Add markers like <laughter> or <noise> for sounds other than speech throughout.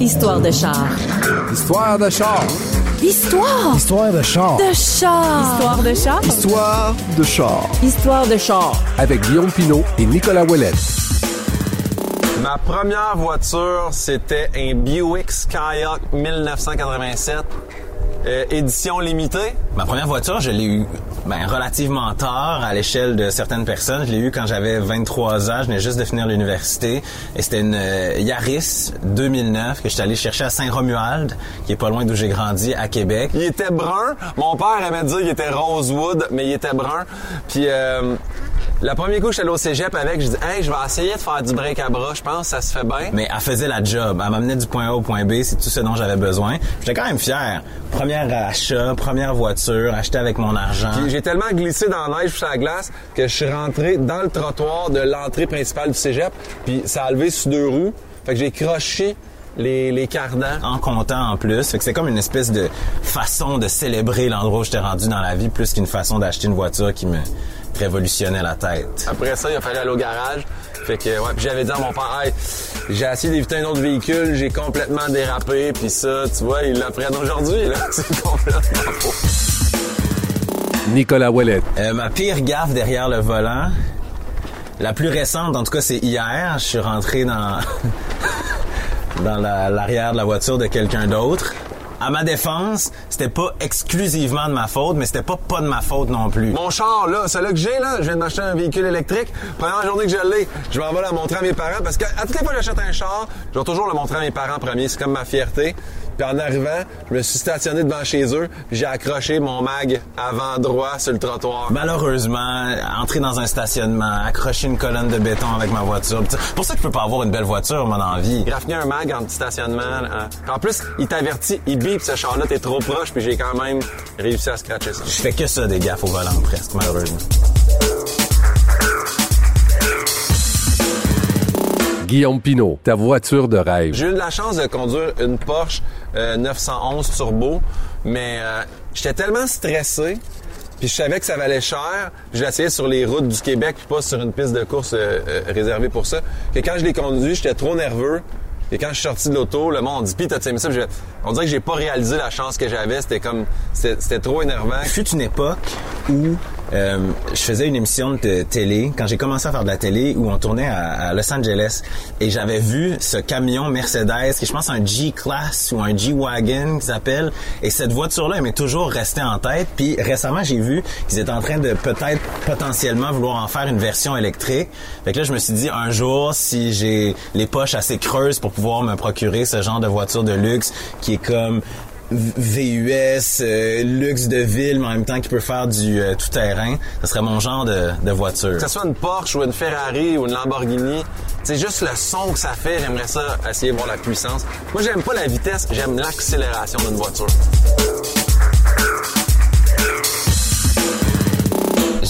Histoire de char. Histoire de char. Histoire Histoire de char. de char. Histoire de char. Histoire de char. Histoire de char. Avec Guillaume Pinot et Nicolas Ouellette. Ma première voiture, c'était un Buick Skyhawk 1987, euh, édition limitée. Ma première voiture, je l'ai eue ben, relativement tard à l'échelle de certaines personnes. Je l'ai eue quand j'avais 23 ans. Je venais juste de finir l'université. Et c'était une euh, Yaris 2009 que j'étais allé chercher à Saint-Romuald, qui est pas loin d'où j'ai grandi, à Québec. Il était brun. Mon père aimait dire qu'il était rosewood, mais il était brun. Puis euh, le premier coup, j'étais allé au cégep avec. Je dis, hey, je vais essayer de faire du break à bras. Je pense que ça se fait bien. Mais elle faisait la job. Elle m'amenait du point A au point B. C'est tout ce dont j'avais besoin. J'étais quand même fier. Première achat, première voiture, achetée avec mon argent. Puis j'ai tellement glissé dans la neige sur la glace que je suis rentré dans le trottoir de l'entrée principale du cégep. Puis ça a levé sur deux roues. Fait que j'ai croché les, les cardans. en comptant en plus. Fait que c'est comme une espèce de façon de célébrer l'endroit où j'étais rendu dans la vie plus qu'une façon d'acheter une voiture qui me révolutionnait la tête. Après ça, il a fallu aller au garage. Fait que, ouais, puis j'avais dit à mon père, hey, j'ai essayé d'éviter un autre véhicule, j'ai complètement dérapé, puis ça, tu vois, ils l'apprennent aujourd'hui, là. <laughs> C'est complètement faux. Nicolas Ouellette. Euh, ma pire gaffe derrière le volant, la plus récente, en tout cas, c'est hier. Je suis rentré dans <laughs> dans la- l'arrière de la voiture de quelqu'un d'autre. À ma défense, c'était pas exclusivement de ma faute, mais c'était pas pas de ma faute non plus. Mon char, là, celui que j'ai, là, je viens de m'acheter un véhicule électrique. Première journée que je l'ai, je m'en vais la montrer à mes parents parce que à toutes les fois que j'achète un char, je vais toujours le montrer à mes parents en premier. C'est comme ma fierté. Puis en arrivant, je me suis stationné devant chez eux, puis j'ai accroché mon mag avant droit sur le trottoir. Malheureusement, entrer dans un stationnement, accrocher une colonne de béton avec ma voiture. C'est pour ça que je peux pas avoir une belle voiture, mon envie. Graffiner un mag en petit stationnement. hein. En plus, il t'avertit, il bip ce char-là, t'es trop proche, puis j'ai quand même réussi à scratcher ça. Je fais que ça des gaffes au volant presque, malheureusement. Guillaume Pinot, ta voiture de rêve. J'ai eu de la chance de conduire une Porsche euh, 911 Turbo, mais euh, j'étais tellement stressé, puis je savais que ça valait cher. Je l'essayais sur les routes du Québec, puis pas sur une piste de course euh, euh, réservée pour ça. Que quand je l'ai conduit, j'étais trop nerveux. Et quand je suis sorti de l'auto, le monde dit, pis t'as aimé ça? On dirait que j'ai pas réalisé la chance que j'avais. C'était comme, c'était trop énervant. Fut une époque où euh, je faisais une émission de télé, quand j'ai commencé à faire de la télé, où on tournait à, Los Angeles, et j'avais vu ce camion Mercedes, qui je pense un G-Class ou un G-Wagon qui s'appelle, et cette voiture-là, elle m'est toujours restée en tête, puis récemment, j'ai vu qu'ils étaient en train de peut-être potentiellement vouloir en faire une version électrique. Fait que là, je me suis dit, un jour, si j'ai les poches assez creuses pour pouvoir me procurer ce genre de voiture de luxe qui est comme VUS, euh, luxe de ville, mais en même temps qui peut faire du euh, tout-terrain. Ce serait mon genre de, voiture. Que ce soit une Porsche ou une Ferrari ou une Lamborghini, c'est juste le son que ça fait. J'aimerais ça essayer de voir la puissance. Moi, j'aime pas la vitesse, j'aime l'accélération d'une voiture.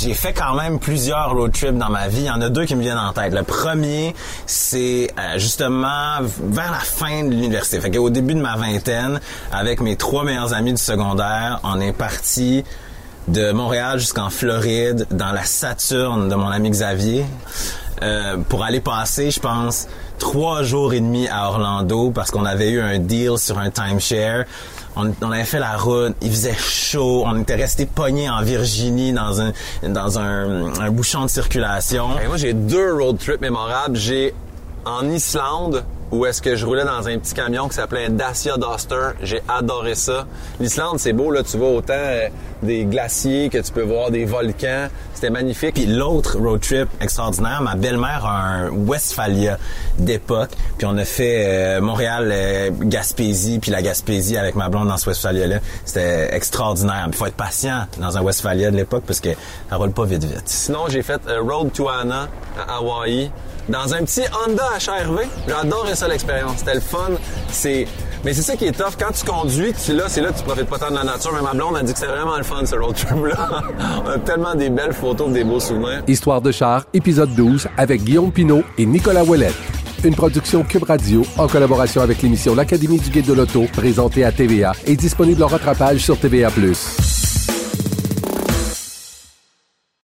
J'ai fait quand même plusieurs road trips dans ma vie. Il y en a deux qui me viennent en tête. Le premier, c'est euh, justement vers la fin de l'université. Fait qu'au début de ma vingtaine, avec mes trois meilleurs amis du secondaire, on est parti de Montréal jusqu'en Floride, dans la Saturne de mon ami Xavier, euh, pour aller passer, je pense, trois jours et demi à Orlando parce qu'on avait eu un deal sur un timeshare. On, on avait fait la route, il faisait chaud, on était resté pogné en Virginie dans un dans un, un bouchon de circulation. Et moi, j'ai deux road trips mémorables. J'ai en Islande, où est-ce que je roulais dans un petit camion qui s'appelait Dacia Duster. J'ai adoré ça. L'Islande, c'est beau, là. Tu vois autant euh, des glaciers que tu peux voir des volcans. C'était magnifique. Puis l'autre road trip extraordinaire, ma belle-mère a un Westphalia d'époque, puis on a fait euh, Montréal, euh, Gaspésie, puis la Gaspésie avec ma blonde dans ce Westphalia-là. C'était extraordinaire. Il faut être patient dans un Westphalia de l'époque parce que ça roule pas vite vite. Sinon, j'ai fait Road to Anna à Hawaï dans un petit Honda HRV. J'adorais ça l'expérience. C'était le fun. C'est mais c'est ça qui est tough quand tu conduis, tu là, c'est là que tu profites pas tant de la nature. Mais ma blonde a dit que c'était vraiment le fun ce road trip là. <laughs> On a tellement des belles photos, des beaux souvenirs. Histoire de char, épisode 12, avec Guillaume Pinot et Nicolas Ouellette. Une production Cube Radio en collaboration avec l'émission L'Académie du Guide de l'Auto, présentée à TVA et disponible en rattrapage sur TVA+.